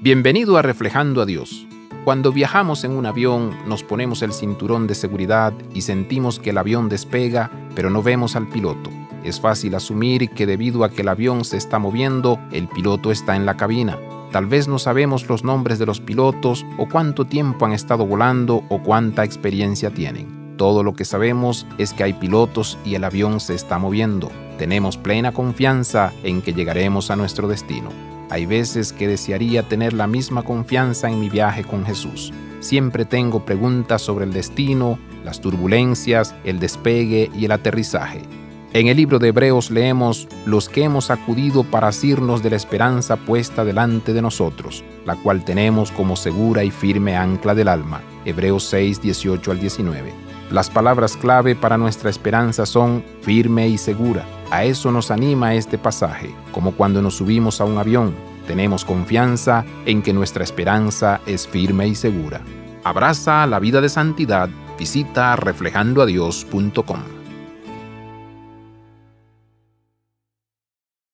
Bienvenido a Reflejando a Dios. Cuando viajamos en un avión, nos ponemos el cinturón de seguridad y sentimos que el avión despega, pero no vemos al piloto. Es fácil asumir que debido a que el avión se está moviendo, el piloto está en la cabina. Tal vez no sabemos los nombres de los pilotos o cuánto tiempo han estado volando o cuánta experiencia tienen. Todo lo que sabemos es que hay pilotos y el avión se está moviendo. Tenemos plena confianza en que llegaremos a nuestro destino. Hay veces que desearía tener la misma confianza en mi viaje con Jesús. Siempre tengo preguntas sobre el destino, las turbulencias, el despegue y el aterrizaje. En el libro de Hebreos leemos los que hemos acudido para asirnos de la esperanza puesta delante de nosotros, la cual tenemos como segura y firme ancla del alma. Hebreos 6, 18 al 19. Las palabras clave para nuestra esperanza son firme y segura. A eso nos anima este pasaje, como cuando nos subimos a un avión. Tenemos confianza en que nuestra esperanza es firme y segura. Abraza la vida de santidad. Visita reflejandoadios.com.